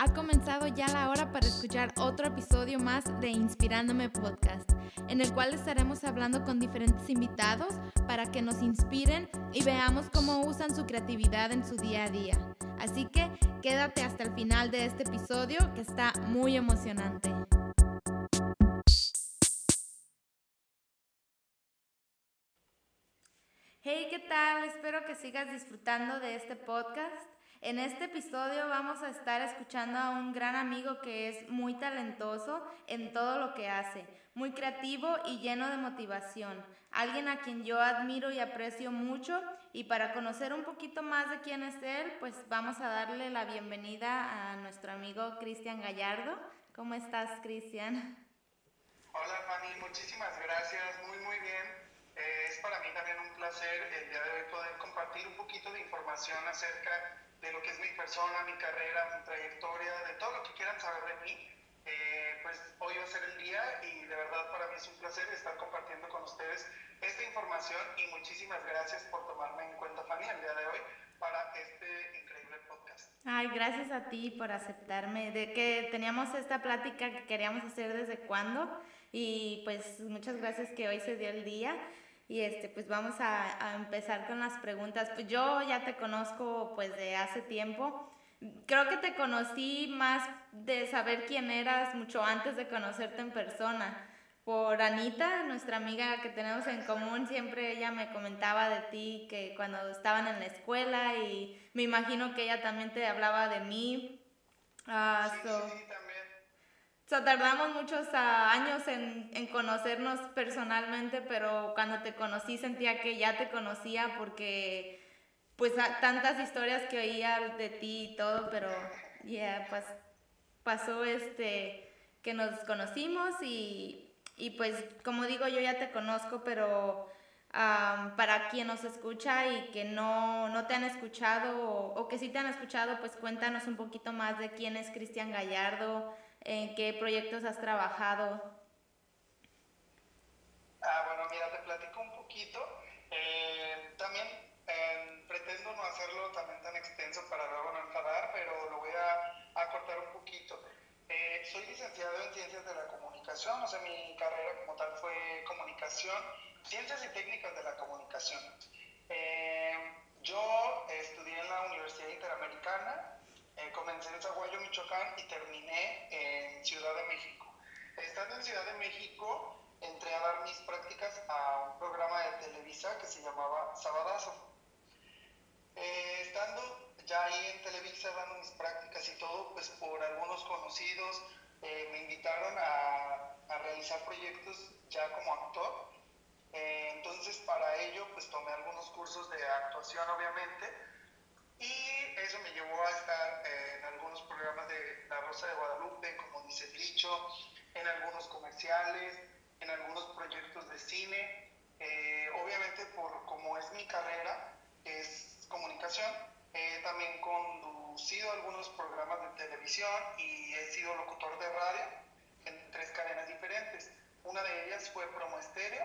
Ha comenzado ya la hora para escuchar otro episodio más de Inspirándome Podcast, en el cual estaremos hablando con diferentes invitados para que nos inspiren y veamos cómo usan su creatividad en su día a día. Así que quédate hasta el final de este episodio que está muy emocionante. Hey, ¿qué tal? Espero que sigas disfrutando de este podcast. En este episodio vamos a estar escuchando a un gran amigo que es muy talentoso en todo lo que hace, muy creativo y lleno de motivación, alguien a quien yo admiro y aprecio mucho y para conocer un poquito más de quién es él, pues vamos a darle la bienvenida a nuestro amigo Cristian Gallardo. ¿Cómo estás, Cristian? Hola, Fanny, muchísimas gracias, muy, muy bien. Eh, es para mí también un placer el día de hoy poder compartir un poquito de información acerca de lo que es mi persona, mi carrera, mi trayectoria, de todo lo que quieran saber de mí. Eh, pues hoy va a ser el día y de verdad para mí es un placer estar compartiendo con ustedes esta información y muchísimas gracias por tomarme en cuenta, Fanny, el día de hoy para este increíble podcast. Ay, gracias a ti por aceptarme, de que teníamos esta plática que queríamos hacer desde cuándo y pues muchas gracias que hoy se dio el día. Y este, pues vamos a, empezar con las preguntas. Pues yo ya te conozco pues de hace tiempo. Creo que te conocí más de saber quién eras mucho antes de conocerte en persona. Por Anita, nuestra amiga que tenemos en común, siempre ella me comentaba de ti que cuando estaban en la escuela y me imagino que ella también te hablaba de mí. Uh, sí, sí, o tardamos muchos años en, conocernos personalmente, pero cuando te conocí sentía que ya te conocía porque pues tantas historias que oía de ti y todo, pero ya pues pasó este que nos conocimos y, y, pues como digo yo ya te conozco, pero para quien nos escucha y que no, no te han escuchado o, o, que sí te han escuchado, pues cuéntanos un poquito más de quién es Cristian Gallardo ¿En qué proyectos has trabajado? Ah, bueno, mira, te platico un poquito. Eh, también eh, pretendo no hacerlo también tan extenso para luego no enfadar, pero lo voy a, a cortar un poquito. Eh, soy licenciado en Ciencias de la Comunicación, o sea, mi carrera como tal fue Comunicación, Ciencias y Técnicas de la Comunicación. yo estudié en la Universidad Interamericana, eh, comencé en Zaguayo, Michoacán y terminé en Ciudad de México. Estando en Ciudad de México, entré a dar mis prácticas a un programa de Televisa que se llamaba Sabadazo. Eh, estando ya ahí en Televisa dando mis prácticas y todo, pues por algunos conocidos eh, me invitaron a, a, realizar proyectos ya como actor. entonces para ello pues tomé algunos cursos de actuación obviamente y eso me llevó a estar eh, en algunos programas de La Rosa de Guadalupe, como dice dicho, en algunos comerciales, en algunos proyectos de cine. Eh, obviamente, por como es mi carrera, es comunicación, he también conducido algunos programas de televisión y he sido locutor de radio en tres cadenas diferentes. Una de ellas fue Promo Estéreo,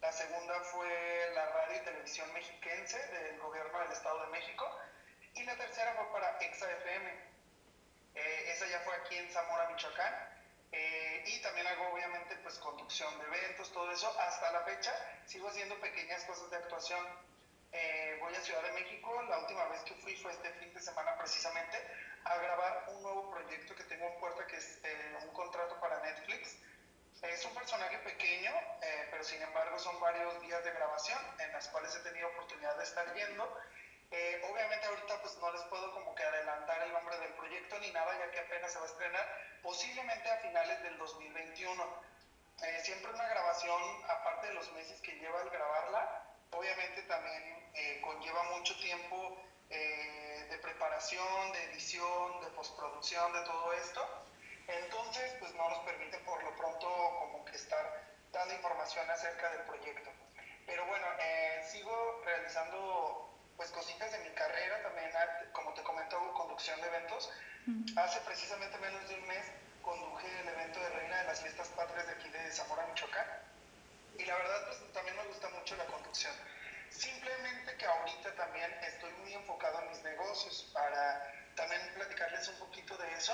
la segunda fue la radio y televisión mexiquense del gobierno del Estado de México y la tercera fue para Exa FM. Eh, esa ya fue aquí en Zamora, Michoacán. Eh, y también hago obviamente pues conducción de eventos, todo eso. Hasta la fecha sigo haciendo pequeñas cosas de actuación. Eh, voy a Ciudad de México, la última vez que fui fue este fin de semana precisamente a grabar un nuevo proyecto que tengo en puerta que es un contrato para Netflix. Es un personaje pequeño, pero sin embargo son varios días de grabación en las cuales he tenido oportunidad de estar yendo eh, obviamente ahorita pues no les puedo como que adelantar el nombre del proyecto ni nada, ya que apenas se va a estrenar, posiblemente a finales del 2021. Eh, siempre una grabación, aparte de los meses que lleva el grabarla, obviamente también eh, conlleva mucho tiempo de preparación, de edición, de postproducción, de todo esto. Entonces, pues no nos permite por lo pronto como que estar dando información acerca del proyecto. Pero bueno, sigo realizando pues cositas de mi carrera también, como te comento, conducción de eventos. Hace precisamente menos de un mes conduje el evento de Reina de las Fiestas Patrias de aquí de Zamora, Michoacán. Y la verdad, pues también me gusta mucho la conducción. Simplemente que ahorita también estoy muy enfocado en mis negocios para también platicar platicarles un poquito de eso.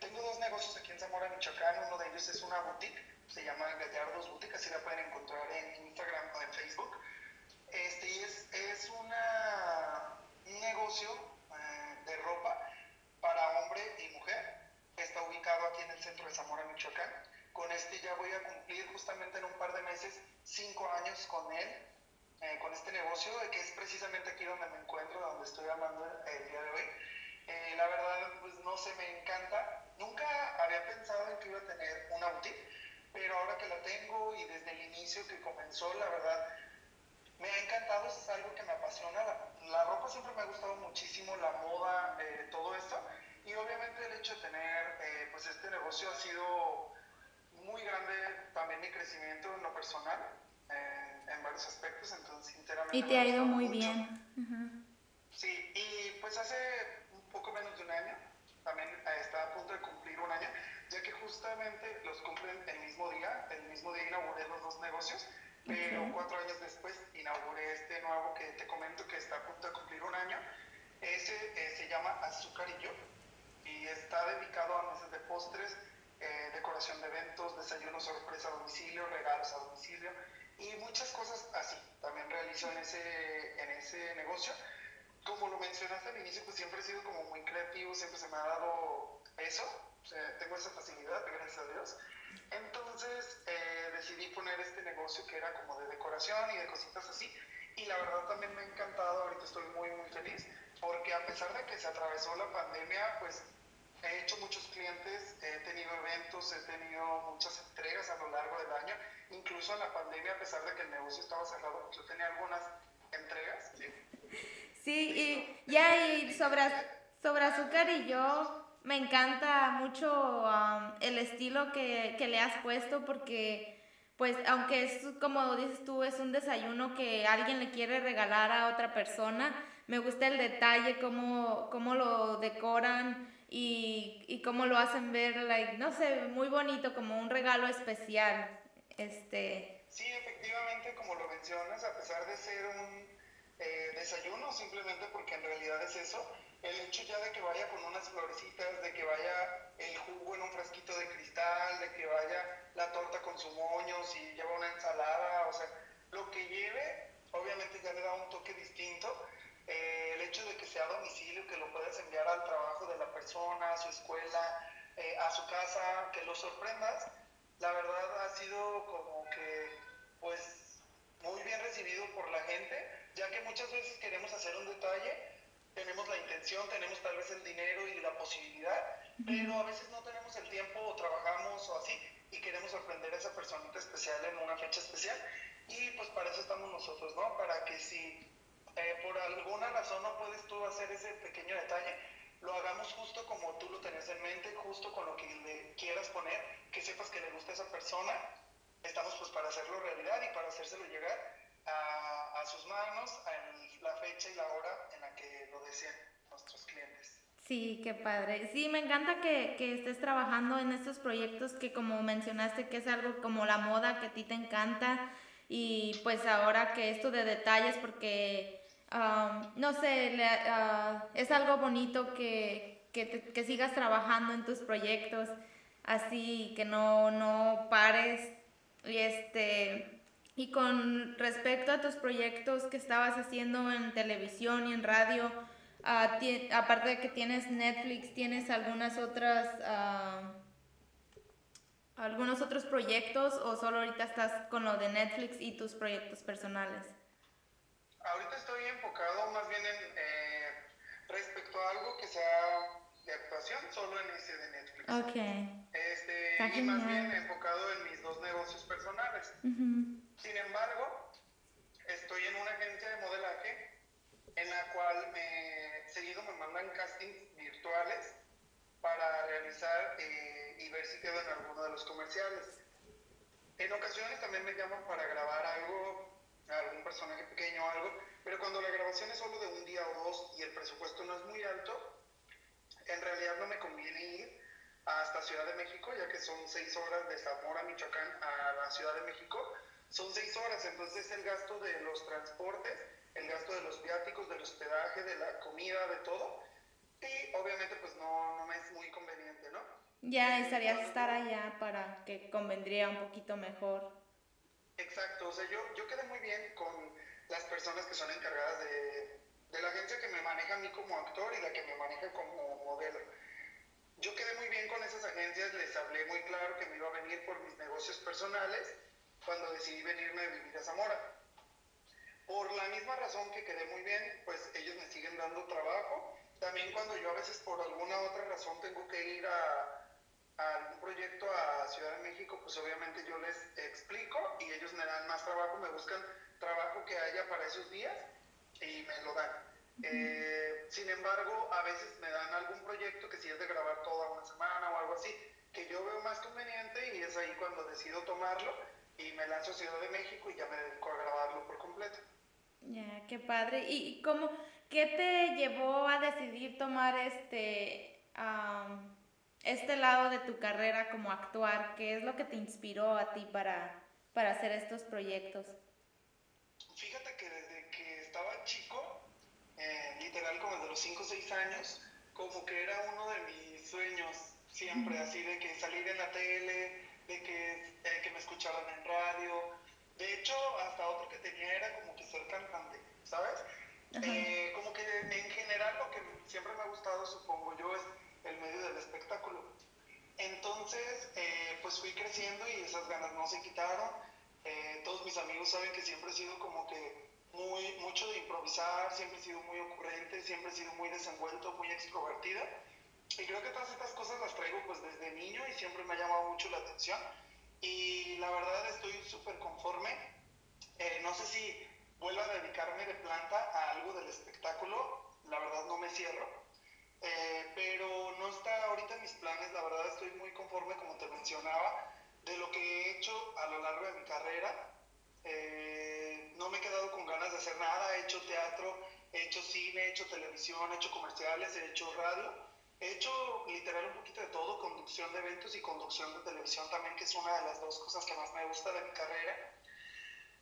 Tengo dos negocios aquí en Zamora, Michoacán. Uno de ellos es una boutique, se llama Gallardos Boutique, así la pueden encontrar en Instagram o en Facebook. Este, y es, es una, un negocio eh, de ropa para hombre y mujer. Está ubicado aquí en el centro de Zamora, Michoacán. Con este ya voy a cumplir justamente en un par de meses cinco años con él, eh, con este negocio, que es precisamente aquí donde me encuentro, donde estoy hablando el día de hoy. Eh, la verdad, pues no sé, me encanta. Nunca había pensado en que iba a tener una boutique, pero ahora que la tengo y desde el inicio que comenzó, la verdad, me ha encantado, es algo que me apasiona. La, ropa siempre me ha gustado muchísimo, la moda, eh, todo esto. Y obviamente el hecho de tener, eh, pues este negocio ha sido muy grande también mi crecimiento en lo personal, en varios aspectos, entonces sinceramente... Y te ha ido muy bien. Sí, y pues hace un poco menos de un año, también eh, está a punto de cumplir un año, ya que justamente los cumplen el mismo día, el mismo día inauguré los dos negocios, pero cuatro años después inauguré este nuevo que te comento que está a punto de cumplir un año. Ese eh, se llama Azúcar y Yo y está dedicado a mesas de postres, eh, decoración de eventos, desayunos sorpresa a domicilio, regalos a domicilio y muchas cosas así. También realizo en ese, en ese negocio. Como lo mencionaste al inicio, pues siempre he sido como muy creativo, siempre se me ha dado eso, o sea, tengo esa facilidad, gracias a Dios. Entonces eh, decidí poner este negocio que era como de decoración y de cositas así. Y la verdad también me ha encantado, ahorita estoy muy, muy feliz, porque a pesar de que se atravesó la pandemia, pues he hecho muchos clientes, he tenido eventos, he tenido muchas entregas a lo largo del año. Incluso en la pandemia, a pesar de que el negocio estaba cerrado, yo tenía algunas entregas. Sí, sí y ya y sobre, sobre azúcar y yo, me encanta mucho um, el estilo que, que, le has puesto porque, pues, aunque es como dices tú, es un desayuno que alguien le quiere regalar a otra persona, me gusta el detalle, cómo, cómo lo decoran y, y cómo lo hacen ver, like, no sé, muy bonito, como un regalo especial. Este... Sí, efectivamente, como lo mencionas, a pesar de ser un eh, desayuno, simplemente porque en realidad es eso, el hecho ya de que vaya con unas florecitas, de que vaya el jugo en un frasquito de cristal, de que vaya la torta con su moño, si lleva una ensalada, o sea, lo que lleve, obviamente ya le da un toque distinto. Eh, el hecho de que sea a domicilio, que lo puedas enviar al trabajo de la persona, a su escuela, eh, a su casa, que lo sorprendas, la verdad ha sido como que, pues, muy bien recibido por la gente, ya que muchas veces queremos hacer un detalle, tenemos la intención, tenemos tal vez el dinero y la posibilidad, pero a veces no tenemos el tiempo o trabajamos o así y queremos sorprender a esa personita especial en una fecha especial y pues para eso estamos nosotros, ¿no? Para que si eh, por alguna razón no puedes tú hacer ese pequeño detalle, lo hagamos justo como tú lo tenés en mente, justo con lo que le quieras poner, que sepas que le gusta a esa persona. Estamos pues para hacerlo realidad y para hacérselo llegar a, a sus manos en la fecha y la hora en la que lo deseen nuestros clientes. Sí, qué padre. Sí, me encanta que, que, estés trabajando en estos proyectos que como mencionaste que es algo como la moda que a ti te encanta y pues ahora que esto de detalles porque no sé, ah, es algo bonito que, que, sigas trabajando en tus proyectos, así que no, no pares. Y, este, y con respecto a tus proyectos que estabas haciendo en televisión y en radio, ah, aparte de que tienes Netflix, ¿tienes algunas otras... Ah, algunos otros proyectos o solo ahorita estás con lo de Netflix y tus proyectos personales? Ahorita estoy enfocado más bien en eh, respecto a algo que sea de actuación, solo en ese de Netflix. Ok. Este, y más bien enfocado en mis dos negocios personales. Sin embargo, estoy en una agencia de modelaje en la cual me, seguido me mandan castings virtuales para realizar eh, y ver si quedo en alguno de los comerciales. En ocasiones también me llaman para grabar algo algún personaje pequeño o algo, pero cuando la grabación es solo de un día o dos y el presupuesto no es muy alto, en realidad no me conviene ir hasta Ciudad de México, ya que son seis horas de Zamora, Michoacán, a la Ciudad de México. Son seis horas, entonces el gasto de los transportes, el gasto de los viáticos, del hospedaje, de la comida, de todo, y obviamente pues no, no me es muy conveniente, ¿no? Ya necesitarías estar allá para que convendría un poquito mejor. Exacto, o sea, yo, yo quedé muy bien con las personas que son encargadas de, de la agencia que me maneja a mí como actor y la que me maneja como modelo. Yo quedé muy bien con esas agencias, les hablé muy claro que me iba a venir por mis negocios personales cuando decidí venirme a vivir a Zamora. Por la misma razón que quedé muy bien, pues ellos me siguen dando trabajo. También cuando yo a veces por alguna otra razón tengo que ir a, algún proyecto a Ciudad de México, pues obviamente yo les explico y ellos me dan más trabajo, me buscan trabajo que haya para esos días y me lo dan. Eh, sin embargo, a veces me dan algún proyecto que si es de grabar toda una semana o algo así, que yo veo más conveniente y es ahí cuando decido tomarlo y me lanzo a Ciudad de México y ya me dedico a grabarlo por completo. Ya, qué padre. ¿Y cómo, qué te llevó a decidir tomar este, este lado de tu carrera como actuar? ¿Qué es lo que te inspiró a ti para, para hacer estos proyectos? Literal como de los 5 o 6 años, como que era uno de mis sueños siempre, así de que salir en la tele, de que, eh, que me escucharan en radio. De hecho, hasta otro que tenía era como que ser cantante, ¿sabes? Eh, como que en general lo que siempre me ha gustado, supongo yo, es el medio del espectáculo. Entonces, eh, pues fui creciendo y esas ganas no se quitaron. Eh, todos mis amigos saben que siempre he sido como que muy, mucho de improvisar, siempre he sido muy ocurrente, siempre he sido muy desenvuelto, muy extrovertida. Y creo que todas estas cosas las traigo pues desde niño y siempre me ha llamado mucho la atención. Y la verdad estoy súper conforme. Eh, no sé si vuelvo a dedicarme de planta a algo del espectáculo, la verdad no me cierro eh, pero no está ahorita en mis planes, la verdad estoy muy conforme, como te mencionaba, de lo que he hecho a lo largo de mi carrera. Eh, no me he quedado con ganas de hacer nada, he hecho teatro, he hecho cine, he hecho televisión, he hecho comerciales, he hecho radio, he hecho literal un poquito de todo, conducción de eventos y conducción de televisión también, que es una de las dos cosas que más me gusta de mi carrera.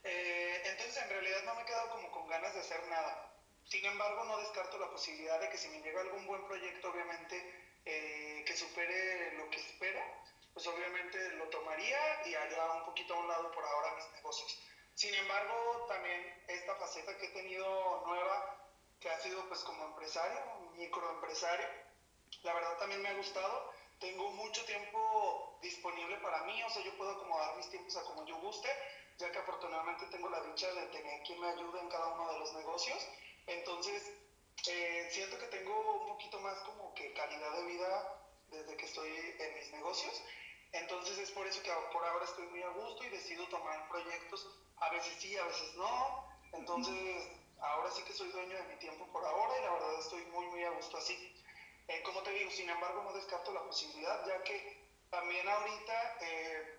Eh, entonces en realidad no me he quedado como con ganas de hacer nada. Sin embargo, no descarto la posibilidad de que si me llega algún buen proyecto, obviamente, eh, que supere lo que espero, pues obviamente lo tomaría y haría un poquito a un lado por ahora mis negocios. Sin embargo, también esta faceta que he tenido nueva, que ha sido pues como empresario, microempresario, la verdad también me ha gustado. Tengo mucho tiempo disponible para mí, o sea, yo puedo acomodar mis tiempos a como yo guste, ya que afortunadamente tengo la dicha de tener quien me ayude en cada uno de los negocios entonces, eh, siento que tengo un poquito más como que calidad de vida desde que estoy en mis negocios. Entonces es por eso que por ahora estoy muy a gusto y decido tomar proyectos. A veces sí, a veces no. Entonces ahora sí que soy dueño de mi tiempo por ahora y la verdad estoy muy, muy a gusto así. Eh, como te digo, sin embargo no descarto la posibilidad ya que también ahorita eh,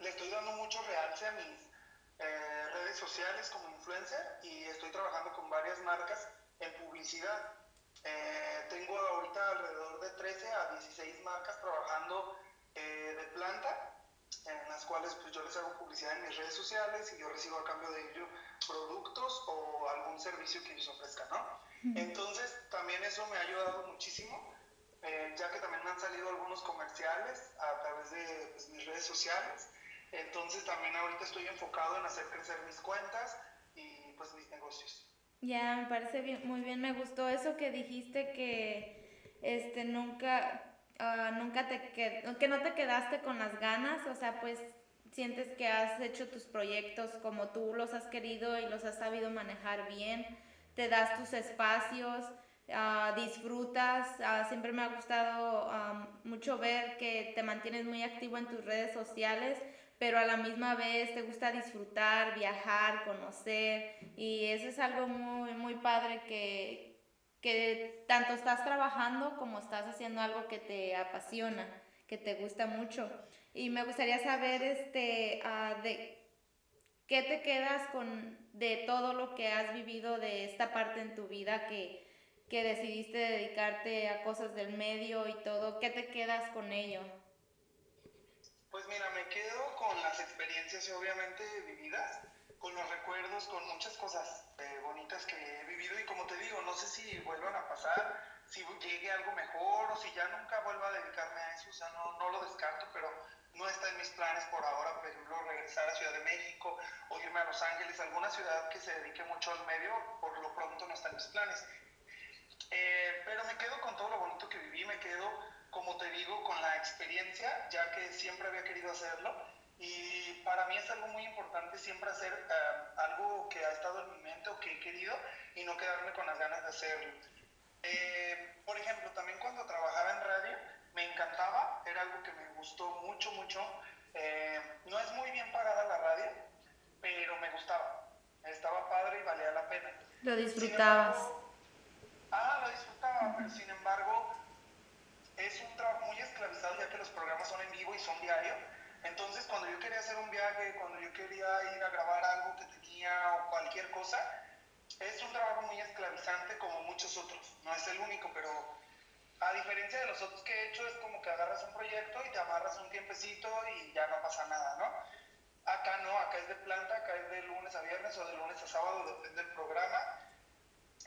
le estoy dando mucho realce a mis eh, redes sociales como influencer y estoy trabajando con varias marcas en publicidad. Eh, tengo ahorita alrededor de 13 a 16 marcas trabajando eh, de planta, en las cuales pues yo les hago publicidad en mis redes sociales y yo recibo a cambio de ello productos o algún servicio que ellos ofrezcan, ¿no? Entonces también eso me ha ayudado muchísimo, ya que también me han salido algunos comerciales a través de pues, mis redes sociales entonces también ahorita estoy enfocado en hacer crecer mis cuentas y pues mis negocios. Ya, me parece bien, muy bien, me gustó eso que dijiste que este nunca uh, nunca te que no te quedaste con las ganas, o sea, pues sientes que has hecho tus proyectos como tú los has querido y los has sabido manejar bien, te das tus espacios, uh, disfrutas, uh, siempre me ha gustado mucho ver que te mantienes muy activo en tus redes sociales pero a la misma vez te gusta disfrutar, viajar, conocer y eso es algo muy, muy padre que, que tanto estás trabajando como estás haciendo algo que te apasiona, que te gusta mucho. Y me gustaría saber este, uh, de qué te quedas con de todo lo que has vivido de esta parte en tu vida que, que decidiste dedicarte a cosas del medio y todo, ¿qué te quedas con ello? Pues mira, me quedo con las experiencias obviamente vividas, con los recuerdos, con muchas cosas eh, bonitas que he vivido y como te digo, no sé si vuelvan a pasar, si llegue algo mejor o si ya nunca vuelva a dedicarme a eso, o sea, no, no lo descarto, pero no está en mis planes por ahora, por ejemplo, regresar a Ciudad de México o irme a Los Ángeles, alguna ciudad que se dedique mucho al medio, por lo pronto no está en mis planes. Eh, pero me quedo con todo lo bonito que viví, me quedo, como te digo, con la experiencia, ya que siempre había querido hacerlo. Y para mí es algo muy importante siempre hacer eh, algo que ha estado en mi mente o que he querido y no quedarme con las ganas de hacerlo. Eh, por ejemplo, también cuando trabajaba en radio, me encantaba, era algo que me gustó mucho, mucho. no es muy bien pagada la radio, pero me gustaba. Estaba padre y valía la pena. Lo disfrutabas. Ah, lo disfrutaba, pero sin embargo es un trabajo muy esclavizado ya que los programas son en vivo y son diarios. Entonces cuando yo quería hacer un viaje, cuando yo quería ir a grabar algo que tenía o cualquier cosa, es un trabajo muy esclavizante como muchos otros. No es el único, pero a diferencia de los otros que he hecho, es como que agarras un proyecto y te amarras un tiempecito y ya no pasa nada, ¿no? Acá no, acá es de planta, acá es de lunes a viernes o de lunes a sábado, depende del programa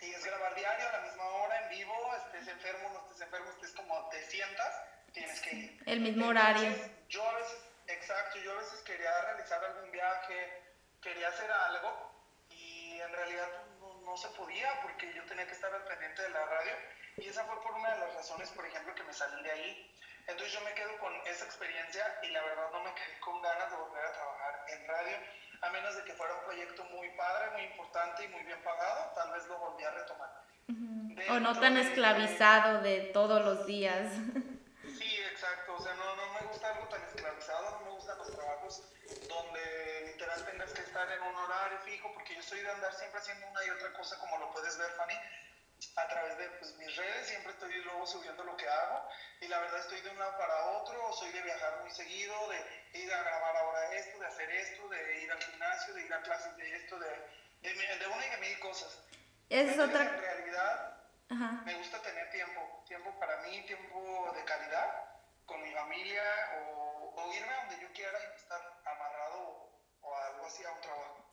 y es grabar diario a la misma hora, en vivo, estés enfermo, no estés enfermo, estés como te sientas, tienes que ir. El mismo horario. Yo a veces, exacto, yo a veces quería realizar algún viaje, quería hacer algo y en realidad no, no se podía porque yo tenía que estar al pendiente de la radio y esa fue por una de las razones, por ejemplo, que me salí de ahí. Entonces yo me quedo con esa experiencia y la verdad no me quedé con ganas de volver a trabajar en radio a menos de que fuera un proyecto muy padre, muy importante y muy bien pagado, tal vez lo volví a retomar. O no tan esclavizado de todos los días. estar en un horario fijo, porque yo soy de andar siempre haciendo una y otra cosa, como lo puedes ver, Fanny, a través de pues, mis redes, siempre estoy luego subiendo lo que hago y la verdad estoy de un lado para otro, soy de viajar muy seguido, de ir a grabar ahora esto, de hacer esto, de ir al gimnasio, de ir a clases de esto, de, de, una y de mil cosas. Es otra... En realidad me gusta tener tiempo, tiempo para mí, tiempo de calidad con mi familia o, o irme donde yo quiera y estar amarrado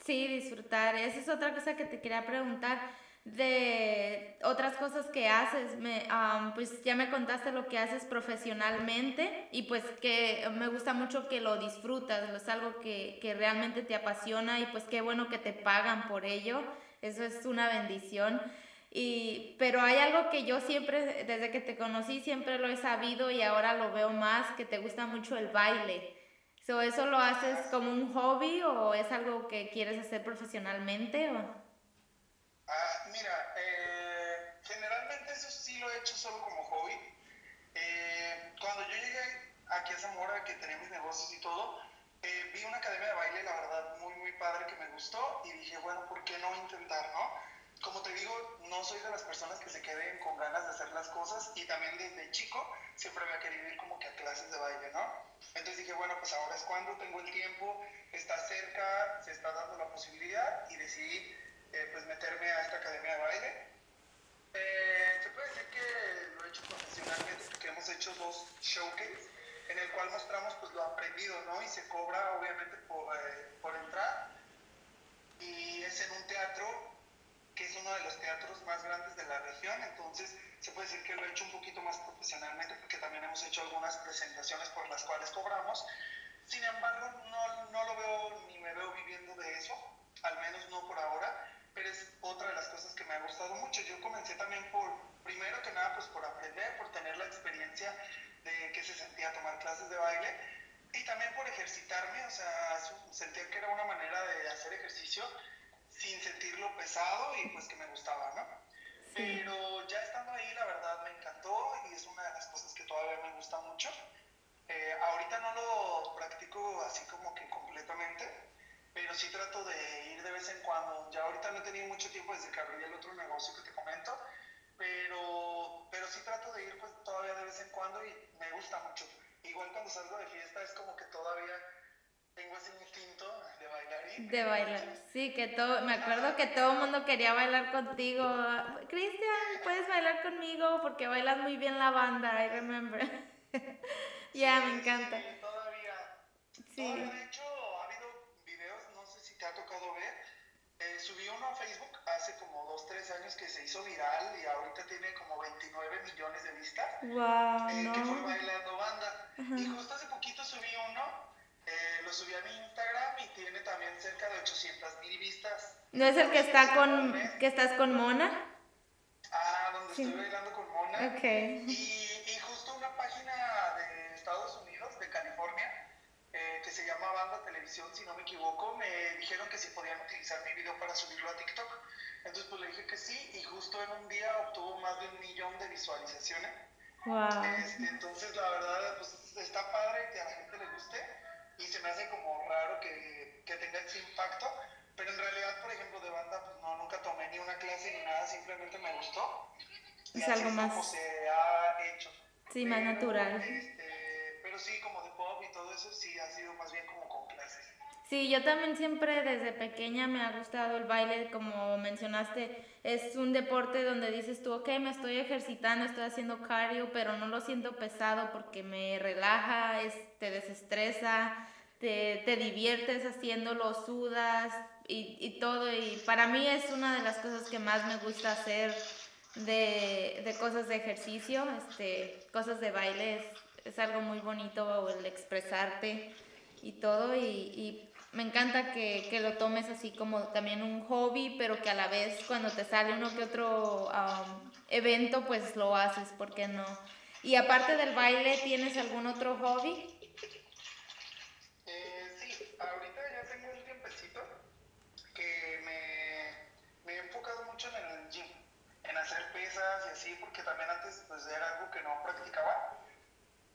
Sí, disfrutar. Esa es otra cosa que te quería preguntar de otras cosas que haces. Me, pues ya me contaste lo que haces profesionalmente y pues que me gusta mucho que lo disfrutas, es algo que, que realmente te apasiona y pues qué bueno que te pagan por ello. Eso es una bendición. Y, pero hay algo que yo siempre, desde que te conocí, siempre lo he sabido y ahora lo veo más, que te gusta mucho el baile. ¿Eso lo haces como un hobby o es algo que quieres hacer profesionalmente? O? Ah, mira, eh, generalmente eso sí lo he hecho solo como hobby. Eh, cuando yo llegué aquí a Zamora, que tenía mis negocios y todo, eh, vi una academia de baile, la verdad, muy, muy padre que me gustó y dije, bueno, ¿por qué no intentar, no? Como te digo, no soy de las personas que se queden con ganas de hacer las cosas y también desde chico siempre había querido ir como que a clases de baile, ¿no? Entonces dije, bueno, pues ahora es cuando tengo el tiempo, está cerca, se está dando la posibilidad y decidí eh, pues meterme a esta academia de baile. Eh, se puede decir que lo he hecho profesionalmente porque hemos hecho dos showcase en el cual mostramos pues lo aprendido, ¿no? Y se cobra obviamente por, eh, por entrar y es en un teatro que es uno de los teatros más grandes de la región, entonces se puede decir que lo he hecho un poquito más profesionalmente porque también hemos hecho algunas presentaciones por las cuales cobramos. Sin embargo, no, no lo veo ni me veo viviendo de eso, al menos no por ahora pero es otra de las cosas que me ha gustado mucho. Yo comencé también por, primero que nada, pues por aprender, por tener la experiencia de que se sentía tomar clases de baile y también por ejercitarme, o sea, sentía que era una manera de hacer ejercicio sin sentirlo pesado y pues que me gustaba, ¿no? Pero ya estando ahí, la verdad me encantó y es una de las cosas que todavía me gusta mucho. Eh, ahorita no lo practico así como que completamente, pero sí trato de ir de vez en cuando. Ya ahorita no he tenido mucho tiempo desde que abrí el otro negocio que te comento, pero, pero sí trato de ir pues todavía de vez en cuando y me gusta mucho. Igual cuando salgo de fiesta es como que todavía tengo ese instinto de bailar. de bailar, sí, que todo, me acuerdo que todo el mundo quería bailar contigo. Cristian, ¿puedes bailar conmigo? Porque bailas muy bien la banda, I remember. ya, me encanta. Sí, todavía. Sí. Todavía, de hecho, te ha tocado ver, subí uno a Facebook hace como 2, 3 años que se hizo viral y ahorita tiene como 29 millones de vistas. Wow, eh, Que fue bailando banda. Y justo hace poquito subí uno, eh, lo subí a mi Instagram y tiene también cerca de 800 mil vistas. ¿No es el que está con, que estás con Mona? Ah, donde estoy bailando con Mona. Ok. Y, y justo una página de Estados Unidos, de California, eh, que se llama Banda Televisión, si no me equivoco, me dijeron que si podían utilizar mi video para subirlo a TikTok. Entonces pues le dije que sí y justo en un día obtuvo más de un millón de visualizaciones. Wow. Este, entonces la verdad pues está padre que a la gente le guste y se me hace como raro que, que tenga ese impacto, pero en realidad por ejemplo de banda pues no, nunca tomé ni una clase ni nada, simplemente me gustó. Es algo es más. Como se ha hecho. Sí, más natural. Este, pero sí, como de pop y todo eso, sí ha sido más bien como con. Sí, yo también siempre desde pequeña me ha gustado el baile, como mencionaste, es un deporte donde dices tú, ok, me estoy ejercitando, estoy haciendo cardio, pero no lo siento pesado porque me relaja, es, te desestresa, te, te diviertes haciéndolo, sudas y, y todo, y para mí es una de las cosas que más me gusta hacer de, de cosas de ejercicio, este, cosas de baile, es, algo muy bonito el expresarte y todo, y me encanta que, que, lo tomes así como también un hobby, pero que a la vez cuando te sale uno que otro um, evento, pues lo haces, ¿por qué no? Y aparte del baile, ¿tienes algún otro hobby? Eh, sí, ahorita ya tengo un tiempecito que me, me he enfocado mucho en el gym, en hacer pesas y así, porque también antes pues era algo que no practicaba.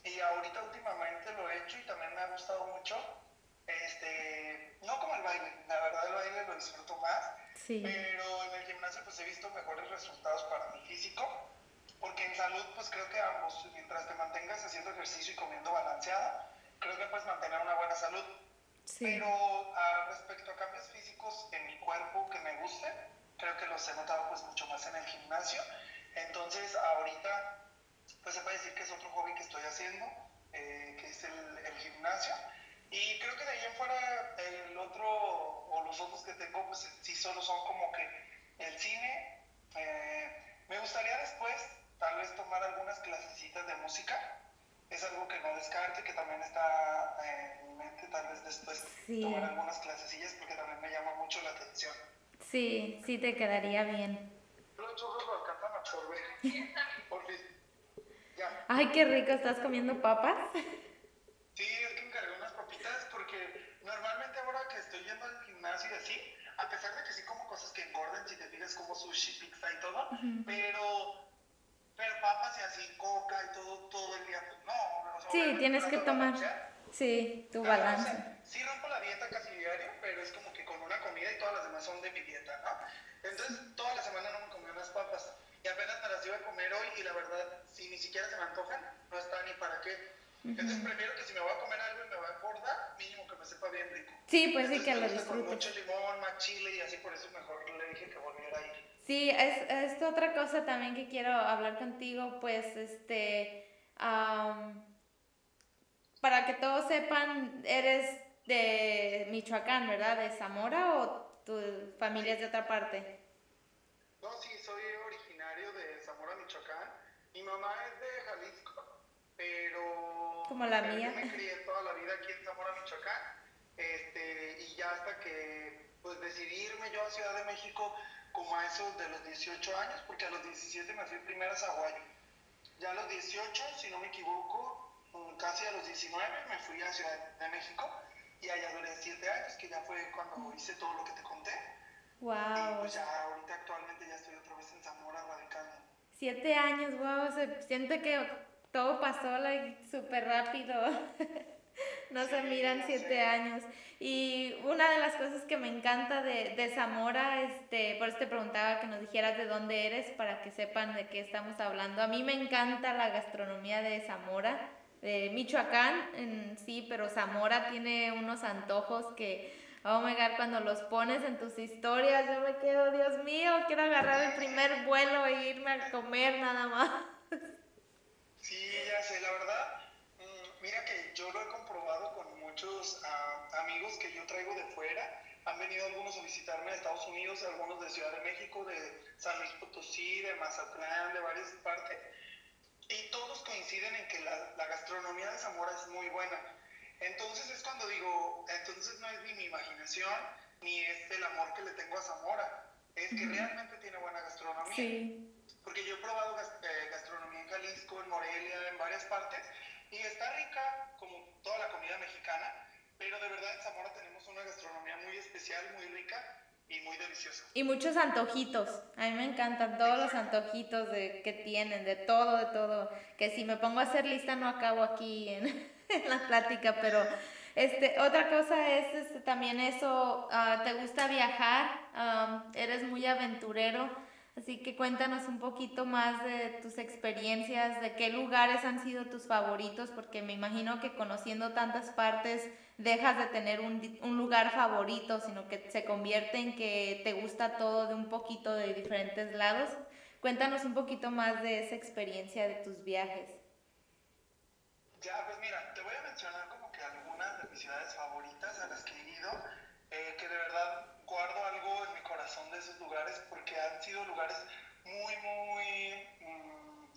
Y ahorita últimamente lo he hecho y también me ha gustado mucho. Este, no como el baile, la verdad el baile lo disfruto más, sí. pero en el gimnasio pues he visto mejores resultados para mi físico, porque en salud pues creo que ambos, mientras te mantengas haciendo ejercicio y comiendo balanceada, creo que puedes mantener una buena salud. Sí. Pero uh, respecto a cambios físicos en mi cuerpo que me gusten, creo que los he notado pues mucho más en el gimnasio. Entonces ahorita pues se puede decir que es otro hobby que estoy haciendo, eh, que es el, el, gimnasio. Y creo que de ahí en fuera el otro, o los otros que tengo, pues sí solo son como que el cine. Eh, me gustaría después tal vez tomar algunas clasecitas de música. Es algo que no descarte, que también está en mi mente, tal vez después sí. tomar algunas clasecillas porque también me llama mucho la atención. Sí, sí te quedaría bien. Los churros lo alcanzan a absorber. Por fin. Ya. Ay, qué rico, ¿estás comiendo papas? Sí, es que encargué unas papitas porque normalmente ahora que estoy yendo al gimnasio y así, a pesar de que sí como cosas que engorden, si te fijas como sushi, pizza y todo, uh -huh. pero, pero papas y así, coca y todo, todo el día, pues no. O sea, sí, tienes que tomar, sí, tu claro, balance. O sea, sí rompo la dieta casi diario, pero es como que con una comida y todas las demás son de mi dieta, ¿no? Entonces, toda la semana no me comí unas papas y apenas me las iba a comer hoy y la verdad, si ni siquiera se me antojan, no está ni para qué. Entonces prefiero que si me voy a comer algo y me va a engordar, mínimo que me sepa bien rico. Sí, pues Entonces, sí que lo Con disfrutes. mucho limón, más chile y así, por eso mejor le dije que volviera a ir. Sí, es, es otra cosa también que quiero hablar contigo, pues, este, um, para que todos sepan, eres de Michoacán, ¿verdad? ¿De Zamora o tu familia es de otra parte? No, sí, soy originario de Zamora, Michoacán. Mi mamá es de Jalisco, pero... Como la pero mía. Yo me crié toda la vida aquí en Zamora, Michoacán. Este, y ya hasta que pues decidí irme yo a Ciudad de México como a eso de los 18 años, porque a los 17 me fui primero a Zaguayo. Ya a los 18, si no me equivoco, mm, casi a los 19 me fui a Ciudad de México y allá duré 7 años, que ya fue cuando hice todo lo que te conté. Wow. Y pues ya ahorita actualmente ya estoy otra vez en Zamora radicando. Siete años, wow, se siente que todo pasó like, súper rápido. no Sí, se miran siete sé. años. Y una de las cosas que me encanta de, de Zamora, este, por eso te preguntaba que nos dijeras de dónde eres para que sepan de qué estamos hablando. A mí me encanta la gastronomía de Zamora, de Michoacán en sí, pero Zamora tiene unos antojos que, oh my god, cuando los pones en tus historias, yo me quedo, Dios mío, quiero agarrar el primer vuelo e irme a comer nada más. Sé, la verdad, mm, mira que yo lo he comprobado con muchos ah, amigos que yo traigo de fuera Han venido algunos a visitarme de Estados Unidos, algunos de Ciudad de México, de San Luis Potosí, de Mazatlán, de varias partes. Y todos coinciden en que la, la gastronomía de Zamora es muy buena. Entonces es cuando digo, entonces no es ni mi imaginación, ni es el amor que le tengo a Zamora, es que realmente tiene buena gastronomía. Sí. Porque yo he probado eh, gastronomía en Jalisco, en Morelia, en varias partes, y está rica como toda la comida mexicana, pero de verdad en Zamora tenemos una gastronomía muy especial, muy rica y muy deliciosa. Y muchos antojitos. A mí me encantan todos los antojitos de, que tienen, de todo, de todo. Que si me pongo a hacer lista no acabo aquí en, en la plática, pero este, otra cosa es este, también eso, ah, te gusta viajar, eres muy aventurero, así que cuéntanos un poquito más de tus experiencias, de qué lugares han sido tus favoritos, porque me imagino que conociendo tantas partes dejas de tener un, un lugar favorito, sino que se convierte en que te gusta todo de un poquito de diferentes lados. Cuéntanos un poquito más de esa experiencia de tus viajes. Ya, pues mira, esos lugares porque han sido lugares muy, muy, mm,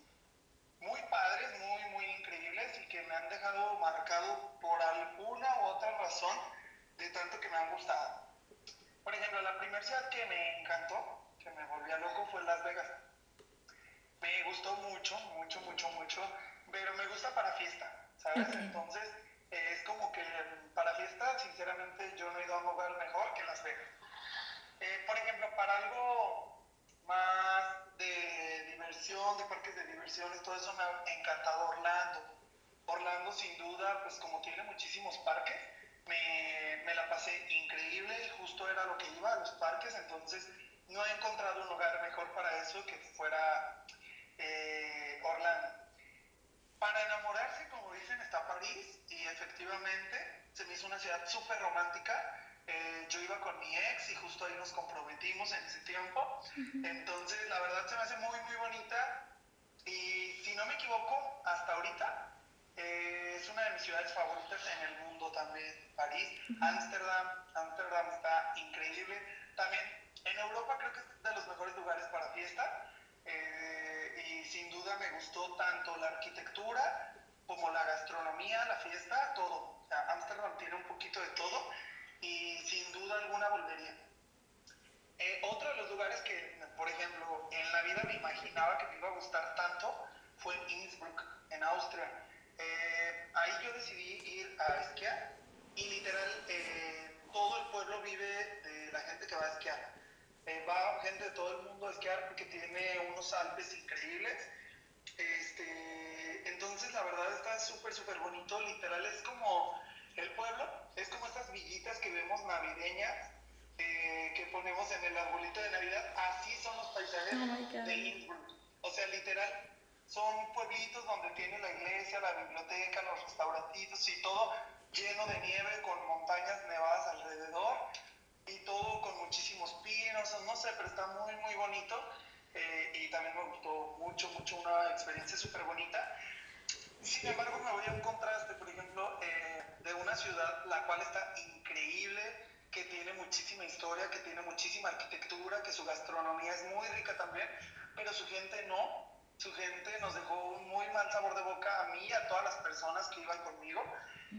muy padres, muy, muy increíbles y que me han dejado marcado por alguna u otra razón de tanto que me han gustado. Por ejemplo, la primera ciudad que me encantó, que me volvía loco, fue Las Vegas. Me gustó mucho, mucho, mucho, mucho, pero me gusta para fiesta. ¿sabes? Entonces, es como que para fiesta, sinceramente, yo no he ido a un lugar mejor que Las Vegas. Para algo más de diversión, de parques de diversiones, todo eso me ha encantado Orlando. Orlando, sin duda, pues como tiene muchísimos parques, me, me la pasé increíble y justo era lo que iba a los parques, entonces no he encontrado un lugar mejor para eso que fuera eh, Orlando. Para enamorarse, como dicen, está París y efectivamente se me hizo una ciudad súper romántica. Eh, yo iba con mi ex y justo ahí nos comprometimos en ese tiempo. Entonces, la verdad se me hace muy, muy bonita. Y si no me equivoco, hasta ahorita eh, es una de mis ciudades favoritas en el mundo también, París. Ámsterdam, Ámsterdam está increíble. También en Europa creo que es de los mejores lugares para fiesta. Eh, y sin duda me gustó tanto la arquitectura como la gastronomía, la fiesta, todo. Ámsterdam tiene un poquito de todo y sin duda alguna volvería. Eh, otro de los lugares que, por ejemplo, en la vida me imaginaba que me iba a gustar tanto fue Innsbruck, en Austria. Eh, ahí yo decidí ir a esquiar y literal todo el pueblo vive de la gente que va a esquiar eh, va gente de todo el mundo a esquiar porque tiene unos Alpes increíbles. Este, entonces, la verdad está súper, súper bonito. Literal, es como el pueblo, es como estas villitas que vemos navideñas eh, que ponemos en el arbolito de Navidad. Así son los paisajes oh de Innsbruck. O sea, literal, son pueblitos donde tiene la iglesia, la biblioteca, los restaurantitos y todo lleno de nieve con montañas nevadas alrededor y todo con muchísimos pinos, no sé, pero está muy, muy bonito. Eh, y también me gustó mucho, mucho, una experiencia súper bonita. Sin embargo, me voy a un contraste, por ejemplo, eh, de una ciudad la cual está increíble, que tiene muchísima historia, que tiene muchísima arquitectura, que su gastronomía es muy rica también, pero su gente no. Su gente nos dejó un muy mal sabor de boca a mí y a todas las personas que iban conmigo,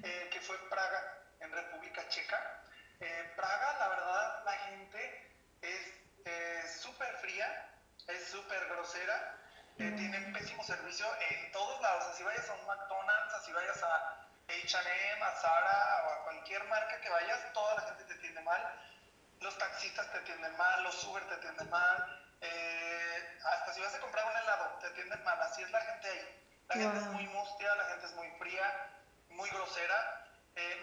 eh, que fue Praga, en República Checa. Eh, Praga, la verdad, la gente es súper fría, es súper grosera, eh, mm. tienen pésimo servicio en todos lados. Así vayas a un McDonald's, así vayas a HM, a Zara o a cualquier marca que vayas, toda la gente te atiende mal. Los taxistas te atienden mal, los Uber te atienden mal. Eh, hasta si vas a comprar un helado, te atienden mal. Así es la gente ahí. La gente es muy mustia, la gente es muy fría, muy grosera.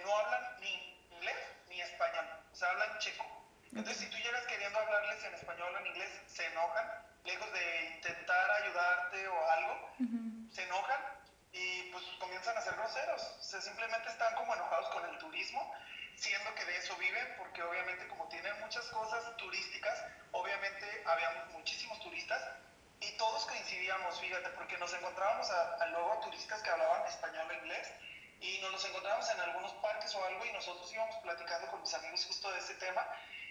no hablan ni inglés ni español, o sea, hablan checo. Entonces, si tú llegas queriendo hablarles en español o en inglés, se enojan, lejos de intentar ayudarte o algo, se enojan y pues comienzan a ser groseros. O sea, simplemente están como enojados con el turismo, siendo que de eso viven, porque obviamente como tienen muchas cosas turísticas, obviamente había muchísimos turistas y todos coincidíamos, fíjate, porque nos encontrábamos a, a luego turistas que hablaban español e inglés y nos los encontrábamos en algunos parques o algo y nosotros íbamos platicando con mis amigos justo de ese tema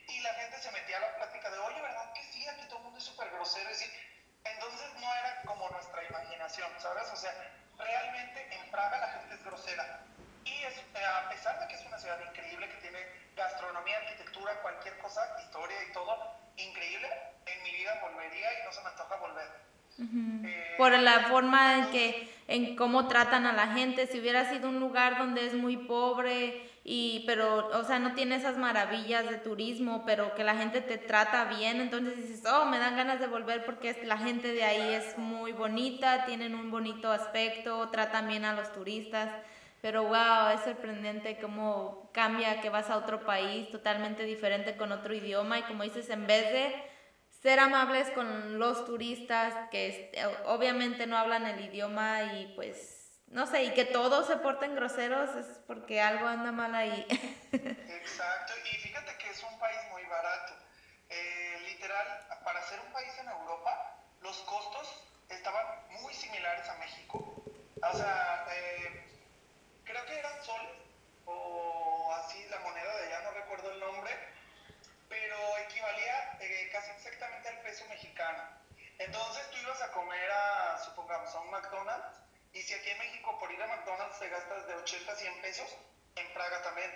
y la gente se metía a la plática de, oye, ¿verdad que sí? Aquí todo el mundo es súper grosero. Y entonces no era como nuestra imaginación, ¿sabes? O sea, realmente en Praga la gente es grosera. Y es, eh, a pesar de que es una ciudad increíble, que tiene gastronomía, arquitectura, cualquier cosa, historia y todo, increíble, en mi vida volvería y no se me antoja volver. Eh, Por la forma en que, en cómo tratan a la gente, si hubiera sido un lugar donde es muy pobre y, pero, o sea, no tiene esas maravillas de turismo, pero que la gente te trata bien, entonces dices, oh, me dan ganas de volver porque la gente de ahí es muy bonita, tienen un bonito aspecto, tratan bien a los turistas. Pero wow, es sorprendente cómo cambia que vas a otro país totalmente diferente con otro idioma y como dices, en vez de ser amables con los turistas que obviamente no hablan el idioma y pues no sé, y que todos se porten groseros es porque algo anda mal ahí. Exacto, y fíjate que es un país muy barato. Eh, literal, para ser un país en Europa, los costos estaban muy similares a México. O sea, eh, creo que eran soles o así la moneda de allá, no recuerdo el nombre, pero equivalía eh, casi exactamente al peso mexicano. Entonces tú ibas a comer a, supongamos, a un McDonald's, y si aquí en México por ir a McDonald's te gastas de 80 a 100 pesos, en Praga también.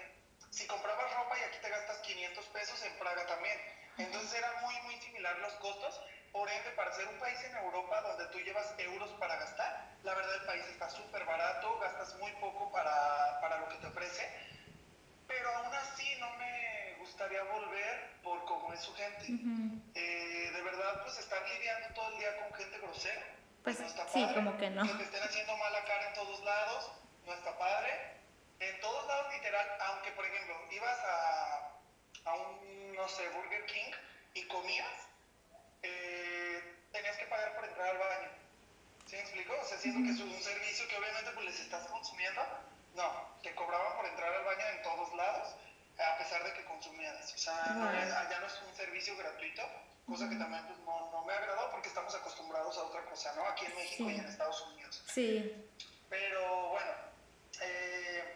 Si comprabas ropa y aquí te gastas 500 pesos, en Praga también. Entonces eran muy, muy similar los costos. Por ende, para ser un país en Europa donde tú llevas euros para gastar, la verdad el país está súper barato, gastas muy poco para, para, lo que te ofrece, pero aún así no me gustaría volver por cómo es su gente. eh, de verdad, pues están lidiando todo el día con gente grosera. Pues no está sí, como que no. Que te estén haciendo mala cara en todos lados, no está padre. En todos lados, literal, aunque por ejemplo ibas a, a un, no sé, Burger King y comías, eh, tenías que pagar por entrar al baño. ¿Sí me explico? O sea, siento que es un servicio que obviamente pues les estás consumiendo. No, te cobraban por entrar al baño en todos lados, a pesar de que consumías. O sea, allá no es un servicio gratuito, cosa que también pues, no, no, me agradó porque estamos acostumbrados a otra cosa, ¿no? Aquí en México y en Estados Unidos. Sí. Pero bueno, eh,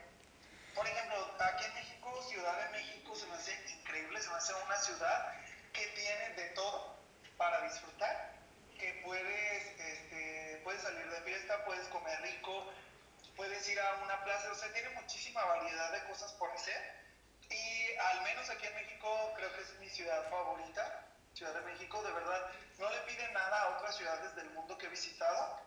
por ejemplo, aquí en México, Ciudad de México se me hace increíble, se me hace una ciudad que tiene de todo para disfrutar, que puedes, este, puedes salir de fiesta, puedes comer rico, puedes ir a una plaza, o sea, tiene muchísima variedad de cosas por hacer. Y al menos aquí en México creo que es mi ciudad favorita, Ciudad de México, de verdad, no le pide nada a otras ciudades del mundo que he visitado.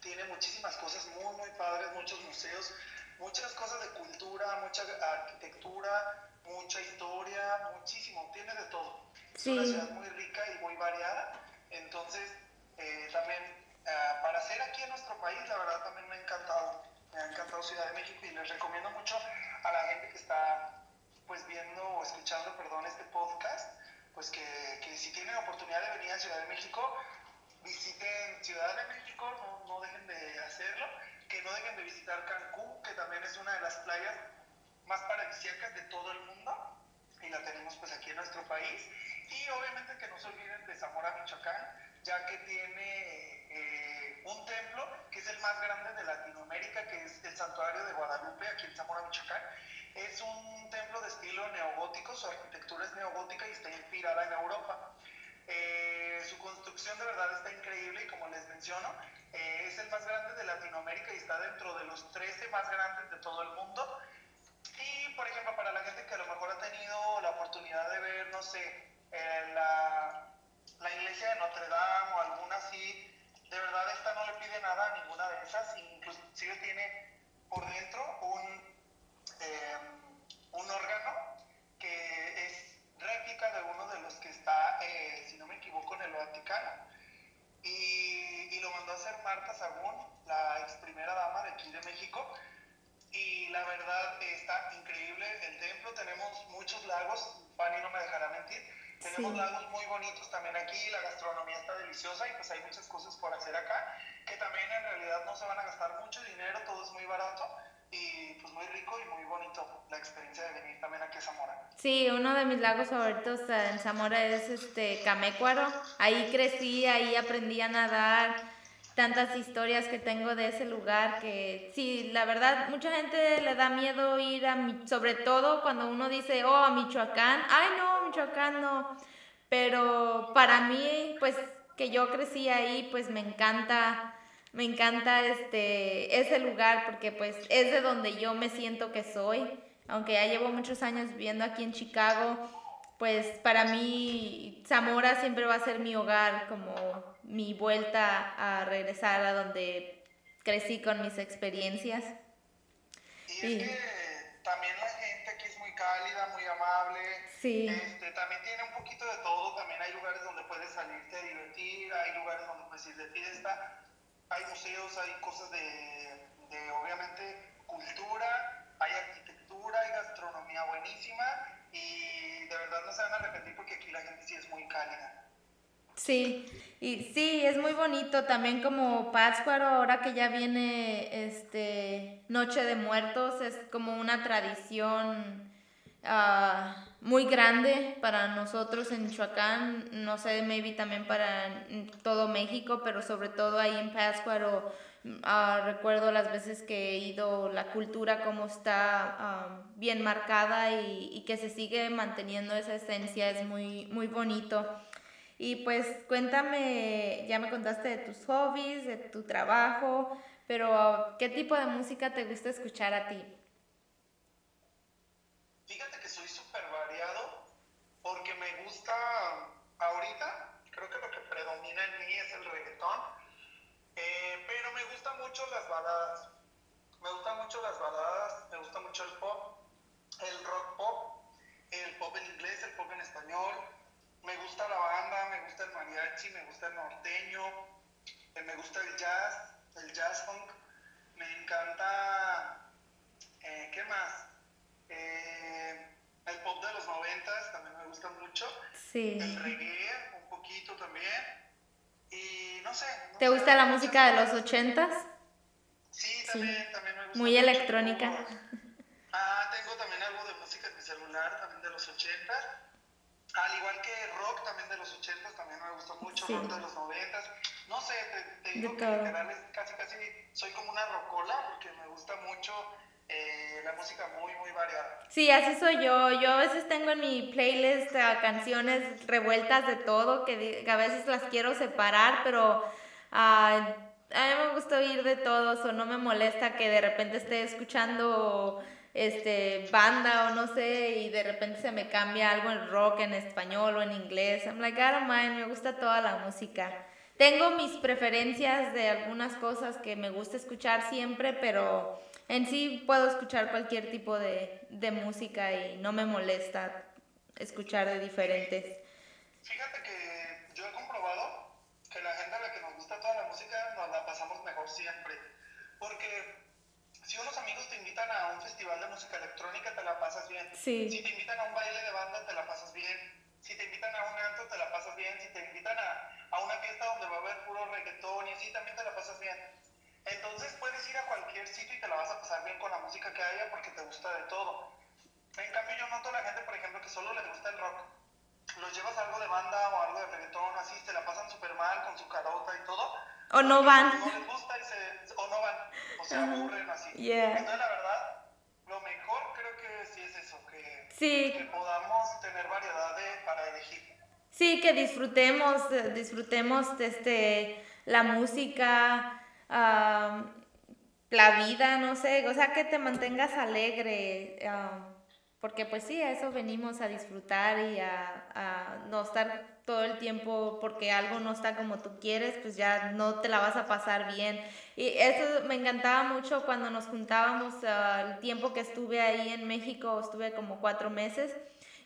Tiene muchísimas cosas muy, muy padres, muchos museos, muchas cosas de cultura, mucha arquitectura, mucha historia, muchísimo, tiene de todo. Es una ciudad muy rica y muy variada. Entonces, eh, también eh, para ser aquí en nuestro país, la verdad también me ha encantado. Me ha encantado Ciudad de México y les recomiendo mucho a la gente que está pues viendo o escuchando, perdón, este podcast, pues que, que si tienen oportunidad de venir a Ciudad de México, visiten Ciudad de México, no, no dejen de hacerlo, que no dejen de visitar Cancún, que también es una de las playas más paradisíacas de todo el mundo y la tenemos pues aquí en nuestro país y obviamente que no se olviden de Zamora, Michoacán, ya que tiene eh, un templo que es el más grande de Latinoamérica, que es el Santuario de Guadalupe, aquí en Zamora, Michoacán. Es un templo de estilo neogótico, su arquitectura es neogótica y está inspirada en Europa. Eh, su construcción de verdad está increíble y como les menciono, eh, es el más grande de Latinoamérica y está dentro de los 13 más grandes de todo el mundo. Y, por ejemplo, para la gente que a lo mejor ha tenido la oportunidad de ver, no sé, la, la, iglesia de Notre Dame o alguna así, de verdad esta no le pide nada a ninguna de esas, inclusive tiene por dentro un, eh, un órgano que es réplica de uno de los que está, eh, si no me equivoco, en el Vaticano. Y, y, lo mandó a hacer Marta Sagún, la ex primera dama de aquí de México. Y la verdad está increíble el templo. Tenemos muchos lagos, Fanny no me dejará mentir tenemos lagos muy bonitos también aquí, la gastronomía está deliciosa y pues hay muchas cosas por hacer acá, que también en realidad no se van a gastar mucho dinero, todo es muy barato y pues muy rico y muy bonito la experiencia de venir también aquí a Zamora. Sí, uno de mis lagos favoritos en Zamora es este Camécuaro. Ahí crecí, ahí aprendí a nadar tantas historias que tengo de ese lugar que sí, la verdad, mucha gente le da miedo ir a, sobre todo cuando uno dice, oh, a Michoacán, ay no, Michoacán no, pero para mí, pues que yo crecí ahí, pues me encanta, me encanta este, ese lugar porque pues es de donde yo me siento que soy, aunque ya llevo muchos años viviendo aquí en Chicago, pues para mí Zamora siempre va a ser mi hogar, como mi vuelta a regresar a donde crecí con mis experiencias. Y es que también la gente aquí es muy cálida, muy amable. Sí. Este, también tiene un poquito de todo, también hay lugares donde puedes salirte a divertir, hay lugares donde puedes ir de fiesta, hay museos, hay cosas de, de obviamente cultura, hay arquitectura, hay gastronomía buenísima y de verdad no se van a arrepentir porque aquí la gente sí es muy cálida. Sí, y sí, es muy bonito también como Pátzcuaro, ahora que ya viene este Noche de Muertos, es como una tradición uh, muy grande para nosotros en Michoacán, no sé, maybe también para todo México, pero sobre todo ahí en Pátzcuaro Uh, recuerdo las veces que he ido, la cultura como está bien marcada y, y, que se sigue manteniendo esa esencia, es muy, muy bonito. Y pues cuéntame, ya me contaste de tus hobbies, de tu trabajo, pero ¿qué tipo de música te gusta escuchar a ti? Baladas. Me gustan mucho las baladas, me gusta mucho el pop, el rock pop, el pop en inglés, el pop en español. Me gusta la banda, me gusta el mariachi, me gusta el norteño, eh, me gusta el jazz, el jazz funk. Me encanta, eh, ¿qué más? el pop de los noventas también me gusta mucho. Sí. El reggae, un poquito también. Y no sé. ¿Te gusta la música de los ochentas? Sí, también, me gusta. Muy electrónica. Ah, tengo también algo de música en mi celular, también de los ochentas. Al igual que rock también de los ochentas, también me gusta mucho, rock de los noventas. No sé, te, digo que literal casi casi soy como una rocola porque me gusta mucho eh, la música muy, muy variada. Sí, así soy yo. Yo a veces tengo en mi playlist uh, canciones revueltas de todo, que, a veces las quiero separar, pero a mí me gusta oír de todos o no me molesta que de repente esté escuchando este banda o no sé y de repente se me cambia algo en rock en español o en inglés. I'm like, I don't mind, me gusta toda la música. Tengo mis preferencias de algunas cosas que me gusta escuchar siempre, pero en sí puedo escuchar cualquier tipo de, de música y no me molesta escuchar de diferentes. Fíjate que a un festival de música electrónica, te la pasas bien. Sí. Si te invitan a un baile de banda, te la pasas bien. Si te invitan a un antro, te la pasas bien. Si te invitan a, a una fiesta donde va a haber puro reggaetón y así, también te la pasas bien. Entonces puedes ir a cualquier sitio y te la vas a pasar bien con la música que haya porque te gusta de todo. En cambio yo noto a la gente, por ejemplo, que solo le gusta el rock. Los llevas algo de banda o algo de reggaetón, así, se la pasan súper mal con su carota y todo. O no van. No les gusta y se, o no van, o se aburren así. Entonces la verdad, que sí que, sí. que podamos tener variedad de, para elegir. Sí, que disfrutemos, disfrutemos este, la música, la vida, no sé, o sea, que te mantengas alegre, porque pues sí, a eso venimos a disfrutar y a, no estar todo el tiempo porque algo no está como tú quieres, pues ya no te la vas a pasar bien. Y eso me encantaba mucho cuando nos juntábamos, el tiempo que estuve ahí en México, estuve como cuatro meses.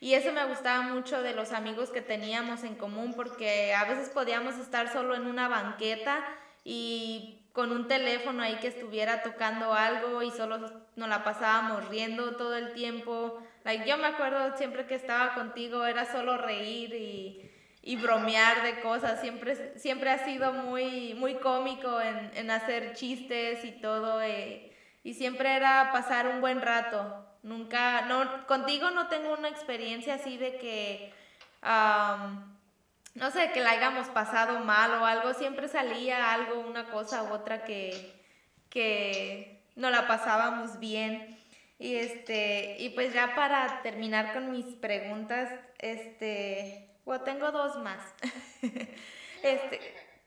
Y eso me gustaba mucho de los amigos que teníamos en común porque a veces podíamos estar solo en una banqueta y con un teléfono ahí que estuviera tocando algo y solo nos la pasábamos riendo todo el tiempo. Like, yo me acuerdo siempre que estaba contigo era solo reír y, y bromear de cosas. Siempre, siempre ha sido muy, muy cómico en, en hacer chistes y todo. Eh, y siempre era pasar un buen rato. Nunca, no, contigo no tengo una experiencia así de que no sé, que la hayamos pasado mal o algo, siempre salía algo, una cosa u otra que, que no la pasábamos bien. Y este, y pues ya para terminar con mis preguntas, este, bueno, tengo dos más. este,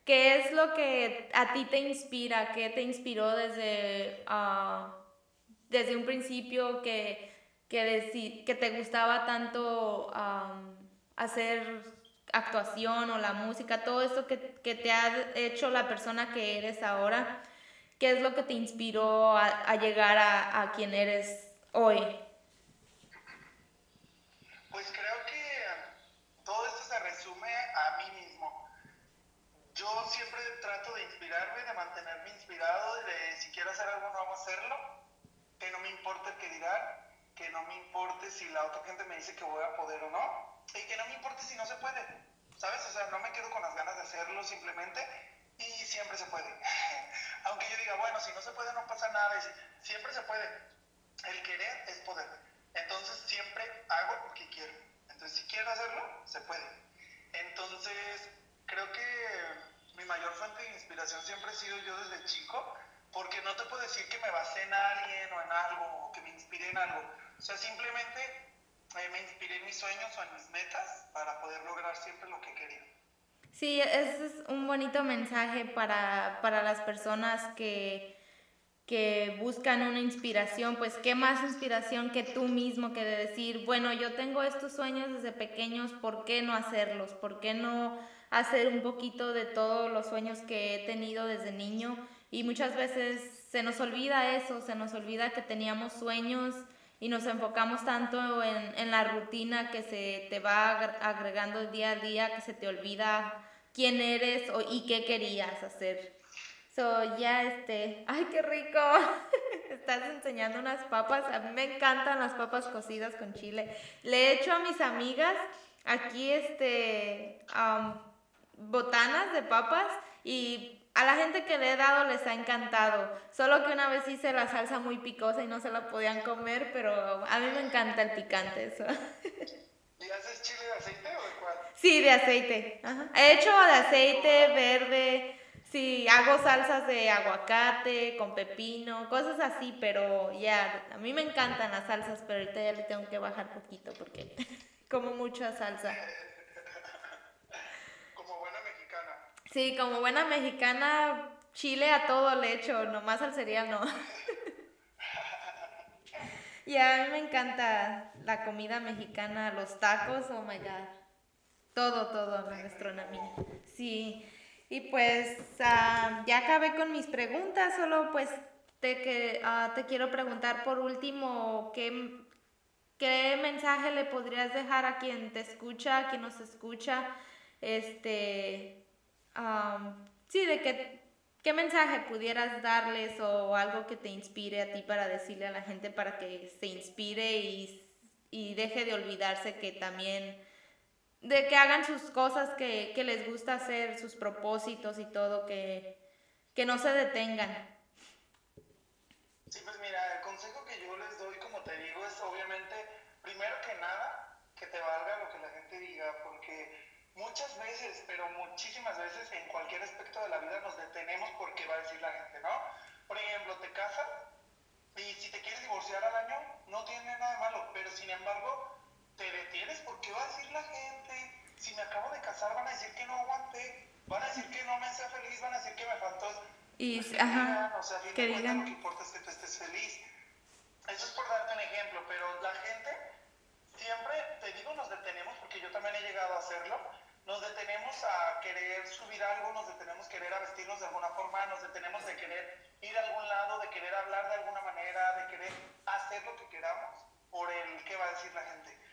¿qué es lo que a ti te inspira? ¿Qué te inspiró desde, uh, desde un principio que, que, que te gustaba tanto um, hacer actuación o la música, todo esto que, que, te ha hecho la persona que eres ahora? ¿Qué es lo que te inspiró a, a llegar a, a quien eres hoy? Pues creo que todo esto se resume a mí mismo. Yo siempre trato de inspirarme, de mantenerme inspirado, de si quiero hacer algo nuevo, hacerlo, que no me importe el que dirán, que no me importe si la otra gente me dice que voy a poder o no, y que no me importe si no se puede, ¿sabes? O sea, no me quedo con las ganas de hacerlo simplemente y siempre se puede. Aunque yo diga, bueno, si no se puede no pasa nada, y siempre se puede. El querer es poder. Entonces siempre hago porque quiero. Entonces si quiero hacerlo, se puede. Entonces creo que mi mayor fuente de inspiración siempre he sido yo desde chico, porque no te puedo decir que me basé en alguien o en algo, o que me inspiré en algo. O sea, simplemente eh, me inspiré en mis sueños o en mis metas para poder lograr siempre lo que quería. Sí, ese es un bonito mensaje para, para las personas que, que buscan una inspiración, pues qué más inspiración que tú mismo que de decir, bueno, yo tengo estos sueños desde pequeños, ¿por qué no hacerlos? ¿Por qué no hacer un poquito de todos los sueños que he tenido desde niño? Y muchas veces se nos olvida eso, se nos olvida que teníamos sueños y nos enfocamos tanto en, en la rutina que se te va agregando día a día, que se te olvida quién eres y qué querías hacer. So, ya este, ay, qué rico. Estás enseñando unas papas. A mí me encantan las papas cocidas con chile. Le he hecho a mis amigas aquí este botanas de papas y a la gente que le he dado les ha encantado. Solo que una vez hice la salsa muy picosa y no se la podían comer, pero a mí me encanta el picante eso. ¿Y haces chile de aceite o de cuál? Sí, de aceite. He hecho de aceite, verde. Sí, hago salsas de aguacate, con pepino, cosas así, pero ya, a mí me encantan las salsas, pero ahorita ya le tengo que bajar poquito porque como mucha salsa. Como buena mexicana. Sí, como buena mexicana, chile a todo le echo, nomás al cereal no. y a mí me encanta la comida mexicana, los tacos, oh my god. Todo, todo, la gastronomía. Sí. Y pues uh, ya acabé con mis preguntas, solo pues te, que, uh, te quiero preguntar por último, ¿qué, ¿qué mensaje le podrías dejar a quien te escucha, a quien nos escucha? Este, um, sí, de que, qué mensaje pudieras darles o algo que te inspire a ti para decirle a la gente para que se inspire y, y deje de olvidarse que también de que hagan sus cosas que, que, les gusta hacer, sus propósitos y todo, que, que no se detengan. Sí, pues mira, el consejo que yo les doy, como te digo, es obviamente, primero que nada, que te valga lo que la gente diga, porque muchas veces, pero muchísimas veces, en cualquier aspecto de la vida nos detenemos porque va a decir la gente, ¿no? Por ejemplo, te casas y si te quieres divorciar al año, no tiene nada de malo, pero sin embargo, te detienes porque va a decir la gente, si me acabo de casar van a decir que no aguanté, van a decir que no me sea feliz, van a decir que me faltó. Y, pues, ajá, o sea, que digan. lo que importa es que tú estés feliz. Eso es por darte un ejemplo, pero la gente siempre, te digo, nos detenemos, porque yo también he llegado a hacerlo, nos detenemos a querer subir algo, nos detenemos a querer a vestirnos de alguna forma, nos detenemos de querer ir a algún lado, de querer hablar de alguna manera, de querer hacer lo que queramos por el qué va a decir la gente.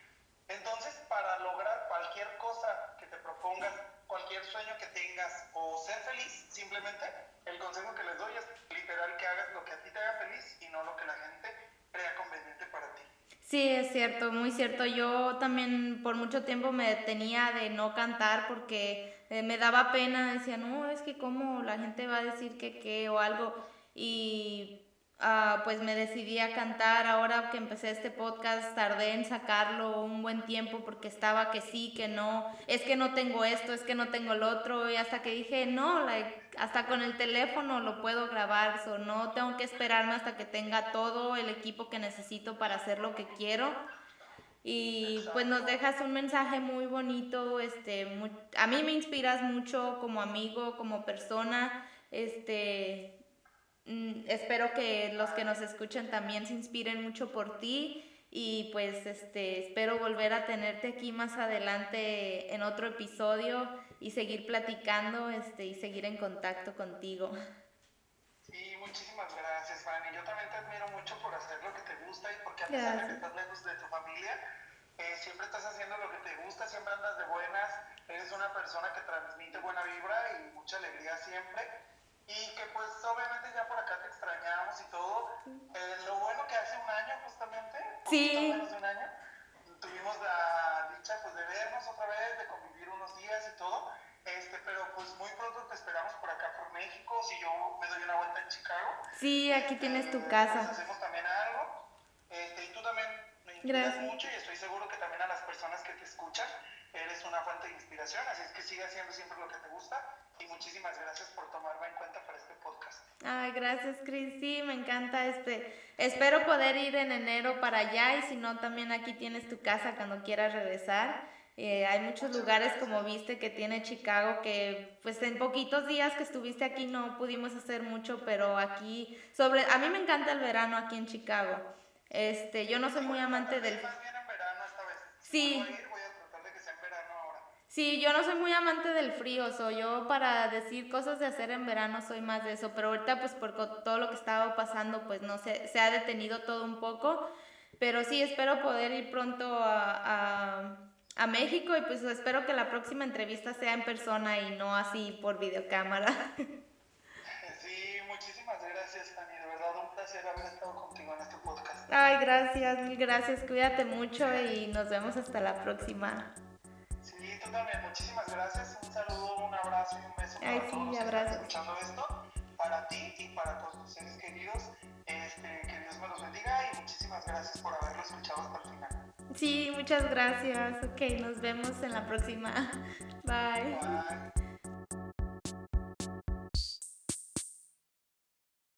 Entonces, para lograr cualquier cosa que te propongas, cualquier sueño que tengas o ser feliz, simplemente el consejo que les doy es literal que hagas lo que a ti te haga feliz y no lo que la gente crea conveniente para ti. Sí, es cierto, muy cierto. Yo también por mucho tiempo me detenía de no cantar porque eh, me daba pena, decía, no, es que cómo la gente va a decir que qué o algo. Y ah, pues me decidí a cantar. Ahora que empecé este podcast, tardé en sacarlo un buen tiempo porque estaba que sí, que no, es que no tengo esto, es que no tengo lo otro. Y hasta que dije, no, hasta con el teléfono lo puedo grabar, so, no tengo que esperarme hasta que tenga todo el equipo que necesito para hacer lo que quiero y pues nos dejas un mensaje muy bonito, este, a mí me inspiras mucho como amigo, como persona, este, espero que los que nos escuchen también se inspiren mucho por ti y pues este, espero volver a tenerte aquí más adelante en otro episodio y seguir platicando este, y seguir en contacto contigo. Sí, muchísimas gracias, Fanny. Yo también te admiro mucho por hacer lo que te gusta y porque a pesar de que estás lejos de tu familia, eh, siempre estás haciendo lo que te gusta, siempre andas de buenas, eres una persona que transmite buena vibra y mucha alegría siempre. Y que pues obviamente ya por acá te extrañamos y todo. Eh, lo bueno que hace un año justamente, sí. menos de un año, tuvimos la dicha pues de vernos otra vez, de convivir unos días y todo. Este, pero pues muy pronto te esperamos por acá por México, si yo me doy una vuelta en Chicago. Sí, aquí tienes tu casa. Hacemos también algo. Este, y tú también Gracias. mucho y estoy seguro que también a las personas que te escuchan eres una fuente de inspiración, así es que sigue haciendo siempre lo que te gusta y muchísimas gracias por tomarme en cuenta para este podcast. Ay, gracias Cris, sí, me encanta este, espero poder ir en enero para allá y si no también aquí tienes tu casa cuando quieras regresar. Eh, hay muchos lugares como viste que tiene Chicago que pues en poquitos días que estuviste aquí no pudimos hacer mucho, pero aquí sobre a mí me encanta el verano aquí en Chicago. Este, yo no soy muy amante del... Sí. Sí, yo no soy muy amante del frío, soy yo para decir cosas de hacer en verano soy más de eso, pero ahorita pues por todo lo que estaba pasando pues no sé, se ha detenido todo un poco, pero sí espero poder ir pronto a, a México y pues espero que la próxima entrevista sea en persona y no así por videocámara. haber estado contigo en este podcast. Ay, gracias, mil gracias. Cuídate mucho y nos vemos hasta la próxima. Sí, tú también. Muchísimas gracias. Un saludo, un abrazo y un beso Ay, para sí, todos escuchando esto. Para ti y para todos tus seres queridos. Este, que Dios me los bendiga y muchísimas gracias por haberlo escuchado hasta el final. Sí, muchas gracias. Ok, nos vemos en la próxima. Bye. Bye.